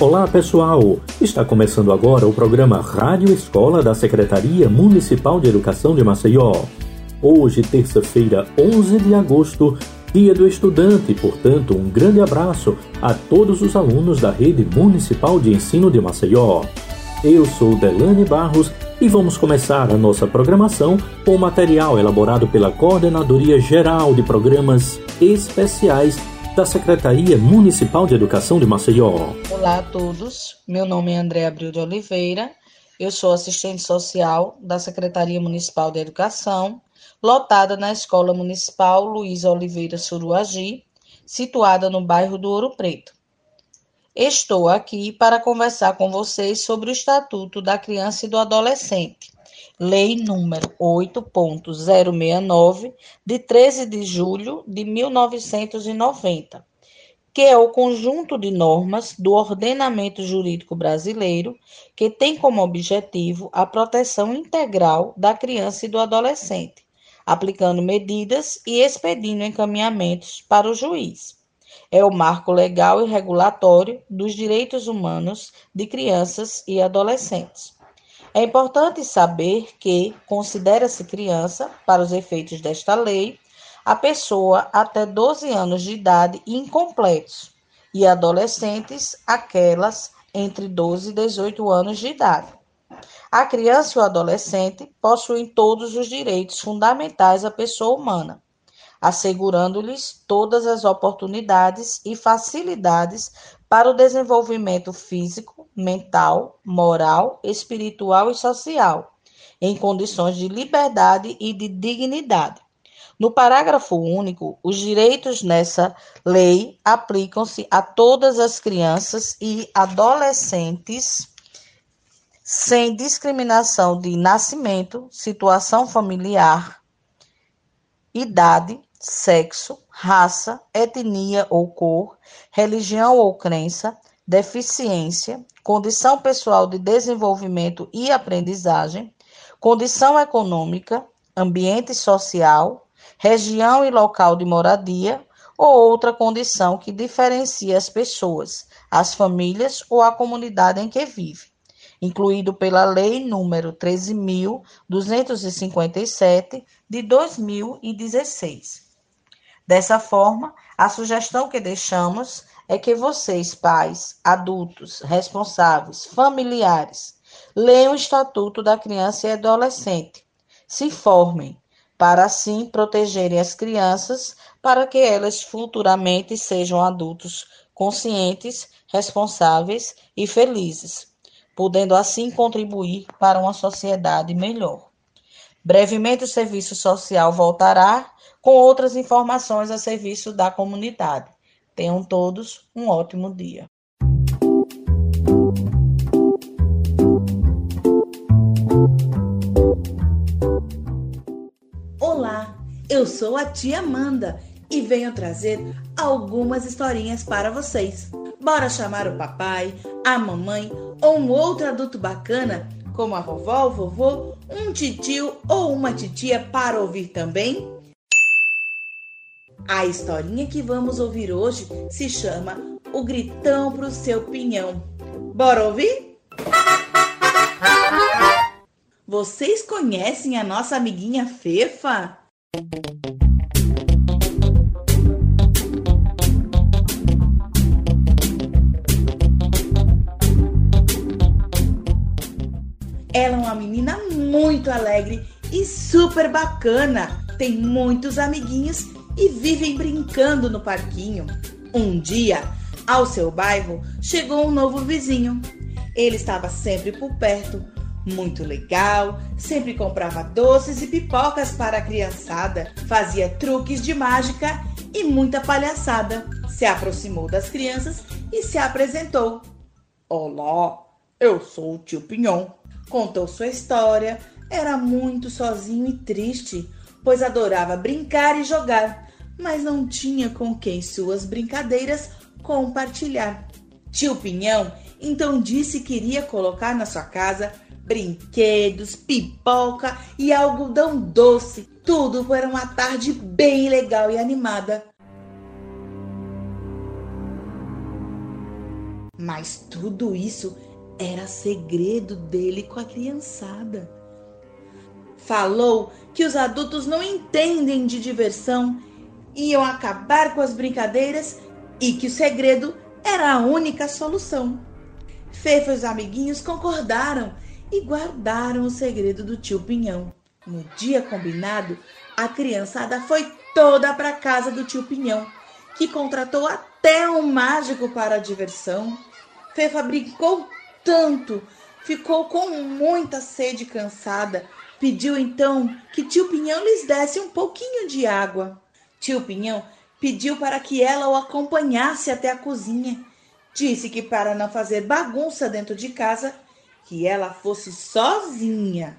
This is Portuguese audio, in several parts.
Olá pessoal, está começando agora o programa Rádio Escola da Secretaria Municipal de Educação de Maceió. Hoje, terça-feira, 11 de agosto, Dia do Estudante, portanto, um grande abraço a todos os alunos da Rede Municipal de Ensino de Maceió. Eu sou Delane Barros e vamos começar a nossa programação com material elaborado pela Coordenadoria Geral de Programas Especiais da Secretaria Municipal de Educação de Maceió. Olá a todos, meu nome é André Abril de Oliveira, eu sou assistente social da Secretaria Municipal de Educação, lotada na Escola Municipal Luiz Oliveira Suruagi, situada no bairro do Ouro Preto. Estou aqui para conversar com vocês sobre o Estatuto da Criança e do Adolescente, Lei número 8.069, de 13 de julho de 1990, que é o conjunto de normas do ordenamento jurídico brasileiro que tem como objetivo a proteção integral da criança e do adolescente, aplicando medidas e expedindo encaminhamentos para o juiz. É o marco legal e regulatório dos direitos humanos de crianças e adolescentes. É importante saber que considera-se criança, para os efeitos desta lei, a pessoa até 12 anos de idade incompletos e adolescentes aquelas entre 12 e 18 anos de idade. A criança e o adolescente possuem todos os direitos fundamentais à pessoa humana, assegurando-lhes todas as oportunidades e facilidades para o desenvolvimento físico, mental, moral, espiritual e social, em condições de liberdade e de dignidade. No parágrafo único, os direitos nessa lei aplicam-se a todas as crianças e adolescentes, sem discriminação de nascimento, situação familiar, idade, sexo, raça, etnia ou cor, religião ou crença, deficiência, condição pessoal de desenvolvimento e aprendizagem, condição econômica, ambiente social, região e local de moradia ou outra condição que diferencie as pessoas, as famílias ou a comunidade em que vive, incluído pela Lei número 13.257 de 2016. Dessa forma, a sugestão que deixamos é que vocês, pais, adultos, responsáveis, familiares, leiam o Estatuto da Criança e Adolescente, se formem, para assim protegerem as crianças, para que elas futuramente sejam adultos conscientes, responsáveis e felizes, podendo assim contribuir para uma sociedade melhor. Brevemente, o serviço social voltará com outras informações a serviço da comunidade. Tenham todos um ótimo dia. Olá, eu sou a tia Amanda e venho trazer algumas historinhas para vocês. Bora chamar o papai, a mamãe ou um outro adulto bacana, como a vovó, o vovô, um titio ou uma titia para ouvir também? A historinha que vamos ouvir hoje se chama O Gritão pro Seu Pinhão. Bora ouvir? Vocês conhecem a nossa amiguinha Fefa? Ela é uma menina muito alegre e super bacana. Tem muitos amiguinhos e vivem brincando no parquinho. Um dia, ao seu bairro, chegou um novo vizinho. Ele estava sempre por perto, muito legal, sempre comprava doces e pipocas para a criançada, fazia truques de mágica e muita palhaçada. Se aproximou das crianças e se apresentou. Olá, eu sou o tio Pinhon. Contou sua história. Era muito sozinho e triste, pois adorava brincar e jogar mas não tinha com quem suas brincadeiras compartilhar. Tio Pinhão então disse que iria colocar na sua casa brinquedos, pipoca e algodão doce. Tudo para uma tarde bem legal e animada. Mas tudo isso era segredo dele com a criançada. Falou que os adultos não entendem de diversão, iam acabar com as brincadeiras e que o segredo era a única solução. Fefa e os amiguinhos concordaram e guardaram o segredo do tio Pinhão. No dia combinado, a criançada foi toda para casa do tio Pinhão, que contratou até um mágico para a diversão. Fefa brincou tanto, ficou com muita sede cansada. Pediu então que tio Pinhão lhes desse um pouquinho de água. Tio Pinhão pediu para que ela o acompanhasse até a cozinha. Disse que para não fazer bagunça dentro de casa, que ela fosse sozinha.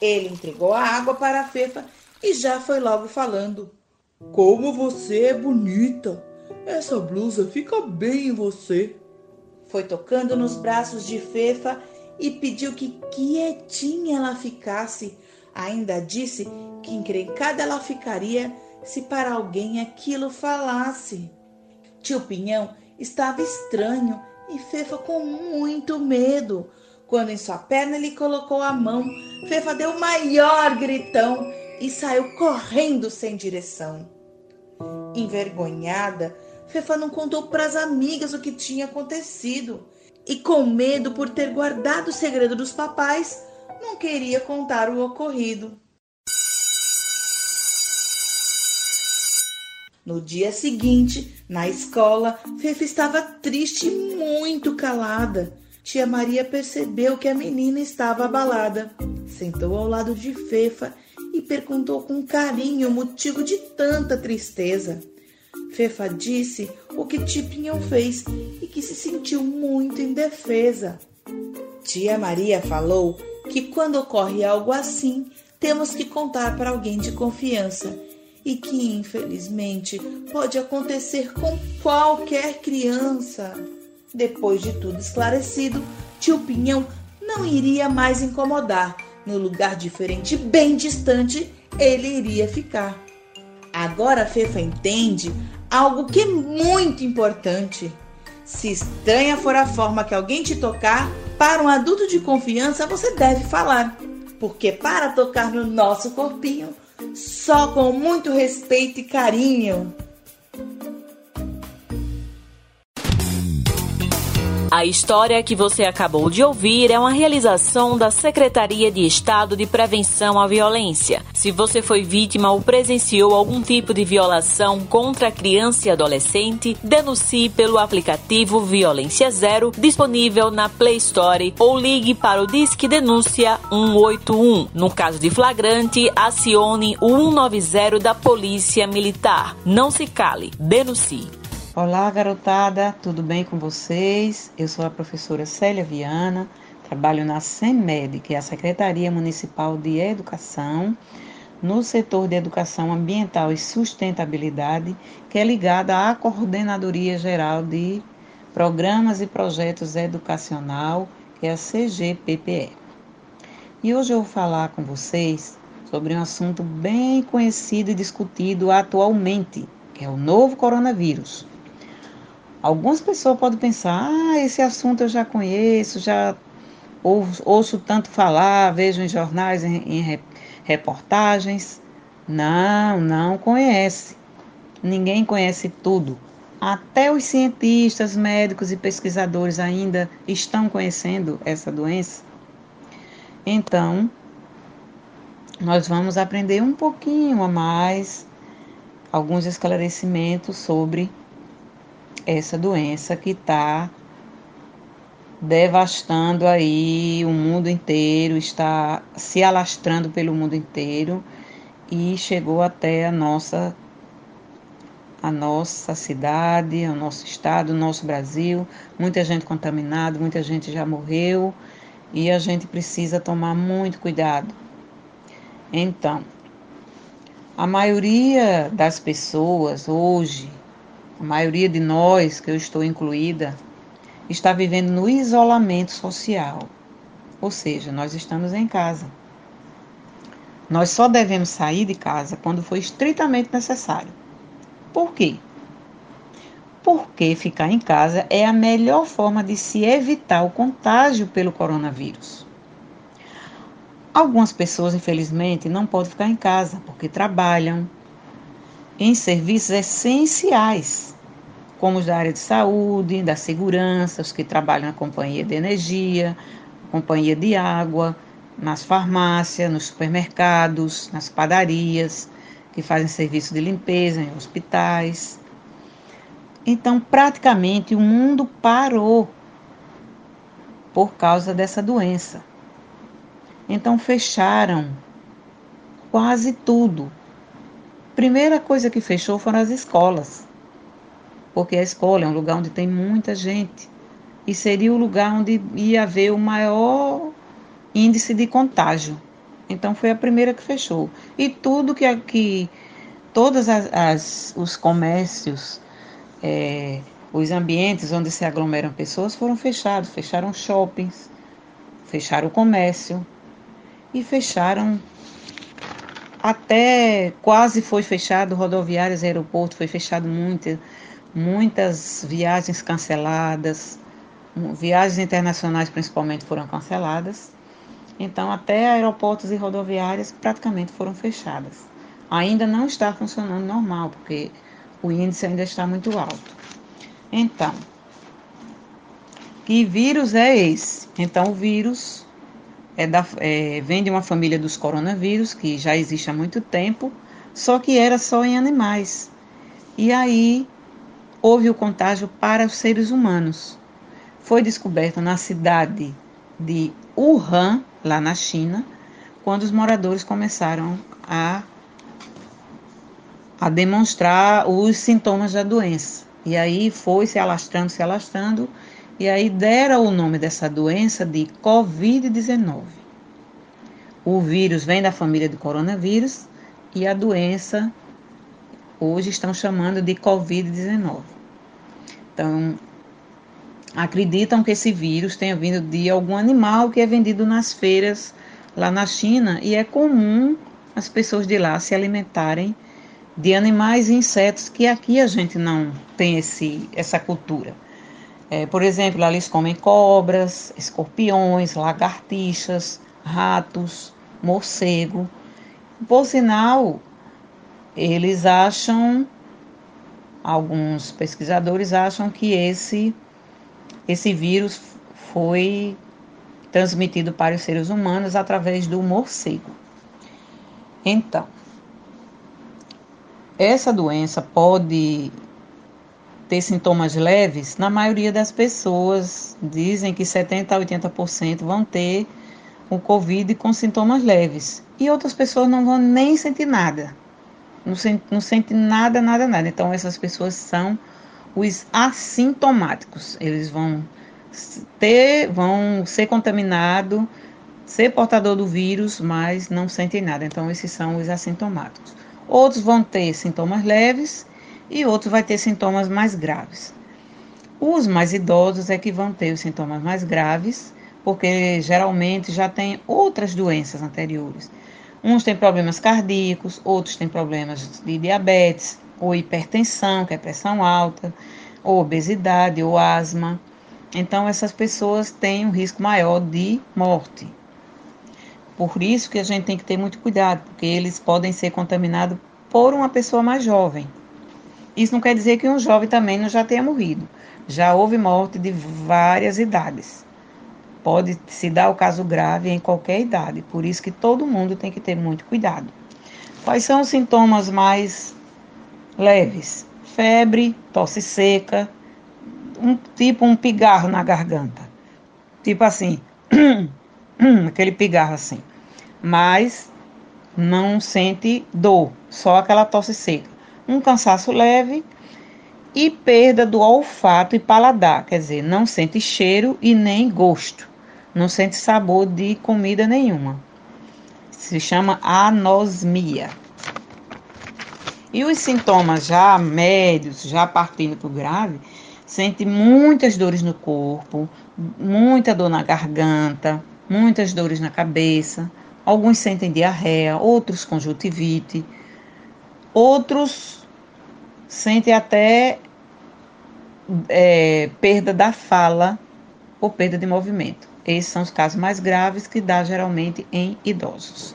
Ele entregou a água para a Fefa e já foi logo falando: Como você é bonita! Essa blusa fica bem em você. Foi tocando nos braços de Fefa e pediu que quietinha ela ficasse. Ainda disse que encrencada ela ficaria se para alguém aquilo falasse. Tio Pinhão estava estranho e Fefa com muito medo. Quando em sua perna ele colocou a mão, Fefa deu o maior gritão e saiu correndo sem direção. Envergonhada, Fefa não contou para as amigas o que tinha acontecido e, com medo por ter guardado o segredo dos papais, não queria contar o ocorrido. No dia seguinte, na escola, Fefa estava triste e muito calada. Tia Maria percebeu que a menina estava abalada. Sentou ao lado de Fefa e perguntou com carinho o motivo de tanta tristeza. Fefa disse o que Tipinhão fez e que se sentiu muito indefesa. Tia Maria falou que quando ocorre algo assim, temos que contar para alguém de confiança e que, infelizmente, pode acontecer com qualquer criança. Depois de tudo esclarecido, tio Pinhão não iria mais incomodar. No lugar diferente, bem distante, ele iria ficar. Agora a Fefa entende algo que é muito importante. Se estranha for a forma que alguém te tocar, para um adulto de confiança você deve falar. Porque para tocar no nosso corpinho, só com muito respeito e carinho. A história que você acabou de ouvir é uma realização da Secretaria de Estado de Prevenção à Violência. Se você foi vítima ou presenciou algum tipo de violação contra criança e adolescente, denuncie pelo aplicativo Violência Zero, disponível na Play Store, ou ligue para o Disque Denúncia 181. No caso de flagrante, acione o 190 da Polícia Militar. Não se cale, denuncie. Olá, garotada, tudo bem com vocês? Eu sou a professora Célia Viana, trabalho na SEMED, que é a Secretaria Municipal de Educação, no setor de Educação Ambiental e Sustentabilidade, que é ligada à Coordenadoria Geral de Programas e Projetos Educacional, que é a CGPPE. E hoje eu vou falar com vocês sobre um assunto bem conhecido e discutido atualmente, que é o novo coronavírus. Algumas pessoas podem pensar, ah, esse assunto eu já conheço, já ouço, tanto falar, vejo em jornais, em, em reportagens. Não, não conhece. Ninguém conhece tudo. Até os cientistas, médicos e pesquisadores ainda estão conhecendo essa doença. Então, nós vamos aprender um pouquinho a mais, alguns esclarecimentos sobre essa doença que está devastando aí o mundo inteiro, está se alastrando pelo mundo inteiro e chegou até a nossa a nossa cidade, o nosso estado, o nosso Brasil, muita gente contaminada, muita gente já morreu e a gente precisa tomar muito cuidado. Então, a maioria das pessoas hoje a maioria de nós, que eu estou incluída, está vivendo no isolamento social. Ou seja, nós estamos em casa. Nós só devemos sair de casa quando for estritamente necessário. Por quê? porque ficar em casa é a melhor forma de se evitar o contágio pelo coronavírus. Algumas pessoas, infelizmente, não podem ficar em casa porque trabalham em serviços essenciais, como os da área de saúde, da segurança, os que trabalham na companhia de energia, companhia de água, nas farmácias, nos supermercados, nas padarias, que fazem serviço de limpeza em hospitais. Então, praticamente o mundo parou por causa dessa doença. Então, fecharam quase tudo. Primeira coisa que fechou foram as escolas, porque a escola é um lugar onde tem muita gente e seria o lugar onde ia haver o maior índice de contágio. Então foi a primeira que fechou. E tudo que aqui, todos as, as, os comércios, é, os ambientes onde se aglomeram pessoas foram fechados. Fecharam shoppings, fecharam o comércio e fecharam até quase foi fechado rodoviários, aeroporto, foi fechado muitas, muitas viagens canceladas, viagens internacionais principalmente foram canceladas. Então, até aeroportos e rodoviárias praticamente foram fechadas. Ainda não está funcionando normal, porque o índice ainda está muito alto. Então, que vírus é esse? Então, o vírus é da, é, vem de uma família dos coronavírus, que já existe há muito tempo, só que era só em animais. E aí houve o contágio para os seres humanos. Foi descoberto na cidade de Wuhan, lá na China, quando os moradores começaram a, a demonstrar os sintomas da doença. E aí foi se alastrando, se alastrando, e aí deram o nome dessa doença de Covid-19. O vírus vem da família do coronavírus e a doença hoje estão chamando de Covid-19. Então, acreditam que esse vírus tenha vindo de algum animal que é vendido nas feiras lá na China e é comum as pessoas de lá se alimentarem de animais e insetos que aqui a gente não tem esse, essa cultura. É, por exemplo, lá eles comem cobras, escorpiões, lagartixas, ratos, morcego. Por sinal, eles acham, alguns pesquisadores acham que esse esse vírus foi transmitido para os seres humanos através do morcego. Então, essa doença pode ter sintomas leves, na maioria das pessoas dizem que 70 a 80% vão ter o Covid com sintomas leves. E outras pessoas não vão nem sentir nada. Não, sente, não sente nada, nada, nada. Então, essas pessoas são os assintomáticos. Eles vão ter, vão ser contaminados, ser portador do vírus, mas não sentem nada. Então, esses são os assintomáticos. Outros vão ter sintomas leves e outros vai ter sintomas mais graves. Os mais idosos é que vão ter os sintomas mais graves, porque geralmente já tem outras doenças anteriores. Uns têm problemas cardíacos, outros têm problemas de diabetes, ou hipertensão, que é pressão alta, ou obesidade, ou asma. Então, essas pessoas têm um risco maior de morte. Por isso que a gente tem que ter muito cuidado, porque eles podem ser contaminados por uma pessoa mais jovem. Isso não quer dizer que um jovem também não já tenha morrido. Já houve morte de várias idades. Pode se dar o caso grave em qualquer idade, por isso que todo mundo tem que ter muito cuidado. Quais são os sintomas mais leves, febre, tosse seca, um tipo um pigarro na garganta. Tipo assim, aquele pigarro assim. Mas não sente dor, só aquela tosse seca. Um cansaço leve e perda do olfato e paladar, quer dizer, não sente cheiro e nem gosto, não sente sabor de comida nenhuma. Se chama anosmia. E os sintomas já médios, já partindo para o grave, sente muitas dores no corpo, muita dor na garganta, muitas dores na cabeça. Alguns sentem diarreia, outros conjuntivite, outros sentem até é, perda da fala ou perda de movimento. Esses são os casos mais graves que dá geralmente em idosos.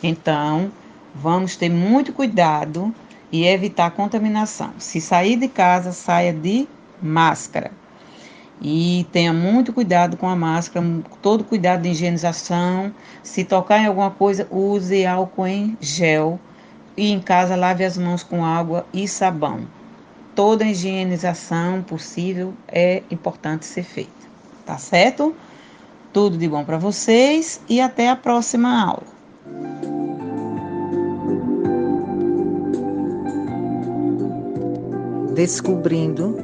Então, vamos ter muito cuidado e evitar contaminação. Se sair de casa, saia de máscara. E tenha muito cuidado com a máscara, todo cuidado de higienização. Se tocar em alguma coisa, use álcool em gel. E em casa, lave as mãos com água e sabão. Toda higienização possível é importante ser feita. Tá certo? Tudo de bom para vocês e até a próxima aula. Descobrindo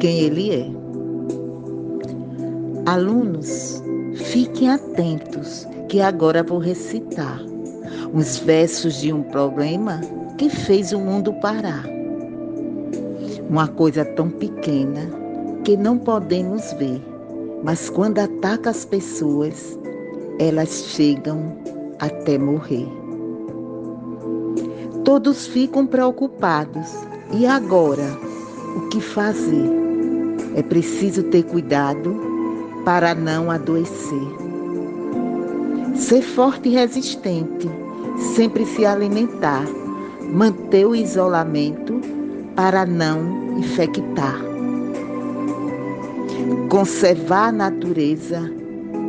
quem ele é. Alunos, fiquem atentos que agora vou recitar uns versos de um problema que fez o mundo parar. Uma coisa tão pequena que não podemos ver, mas quando ataca as pessoas, elas chegam até morrer. Todos ficam preocupados. E agora? O que fazer? É preciso ter cuidado para não adoecer. Ser forte e resistente, sempre se alimentar, manter o isolamento para não infectar. Conservar a natureza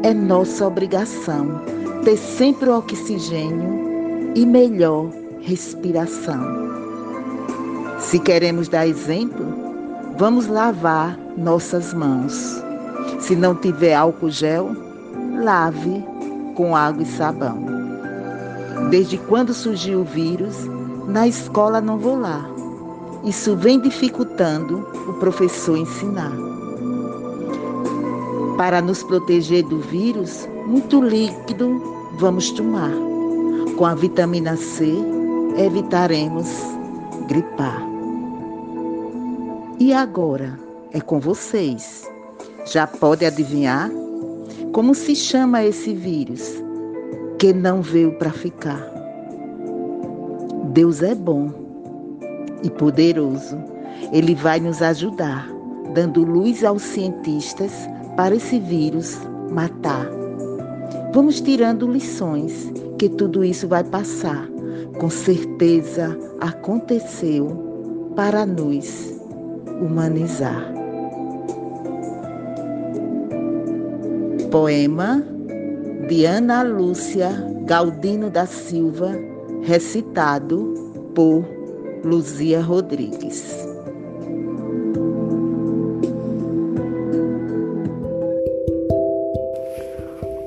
é nossa obrigação, ter sempre o oxigênio e melhor respiração. Se queremos dar exemplo, vamos lavar nossas mãos. Se não tiver álcool gel, lave com água e sabão. Desde quando surgiu o vírus, na escola não vou lá. Isso vem dificultando o professor ensinar. Para nos proteger do vírus, muito líquido vamos tomar. Com a vitamina C, evitaremos gripar. E agora é com vocês. Já pode adivinhar? Como se chama esse vírus que não veio para ficar? Deus é bom e poderoso. Ele vai nos ajudar, dando luz aos cientistas para esse vírus matar. Vamos tirando lições que tudo isso vai passar. Com certeza aconteceu para nos humanizar. Poema de Ana Lúcia Galdino da Silva, recitado por Luzia Rodrigues.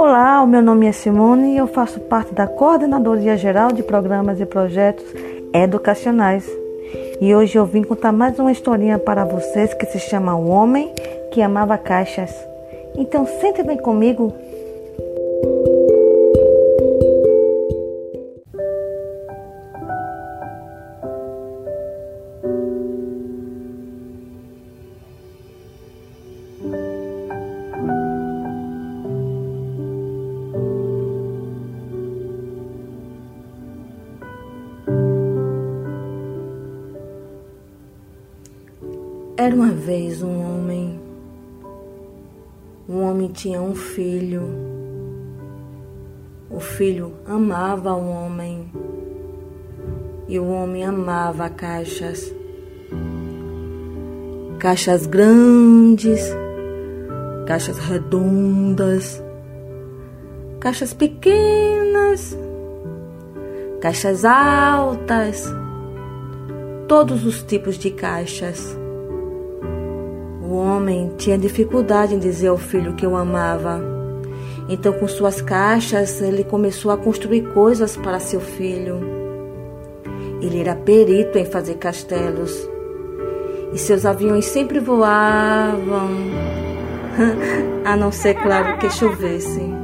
Olá, o meu nome é Simone e eu faço parte da Coordenadoria Geral de Programas e Projetos Educacionais. E hoje eu vim contar mais uma historinha para vocês que se chama O Homem que Amava Caixas. Então sente bem comigo. Vez um homem um homem tinha um filho. O filho amava o homem e o homem amava caixas. Caixas grandes, caixas redondas, caixas pequenas, caixas altas, todos os tipos de caixas. O homem tinha dificuldade em dizer ao filho que o amava. Então, com suas caixas, ele começou a construir coisas para seu filho. Ele era perito em fazer castelos. E seus aviões sempre voavam, a não ser, claro, que chovesse.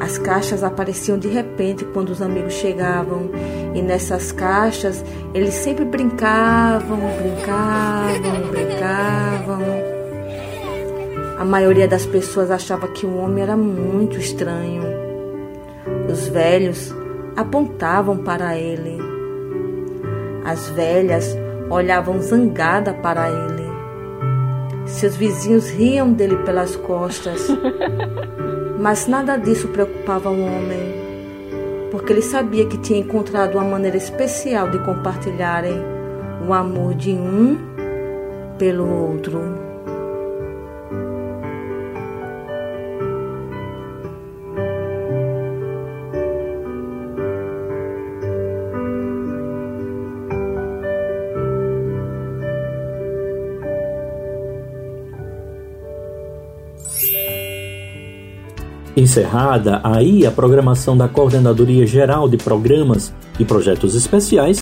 As caixas apareciam de repente quando os amigos chegavam, e nessas caixas eles sempre brincavam, brincavam, brincavam. A maioria das pessoas achava que o homem era muito estranho. Os velhos apontavam para ele. As velhas olhavam zangada para ele. Seus vizinhos riam dele pelas costas. Mas nada disso preocupava o homem, porque ele sabia que tinha encontrado uma maneira especial de compartilharem o amor de um pelo outro. Encerrada aí a programação da Coordenadoria Geral de Programas e Projetos Especiais,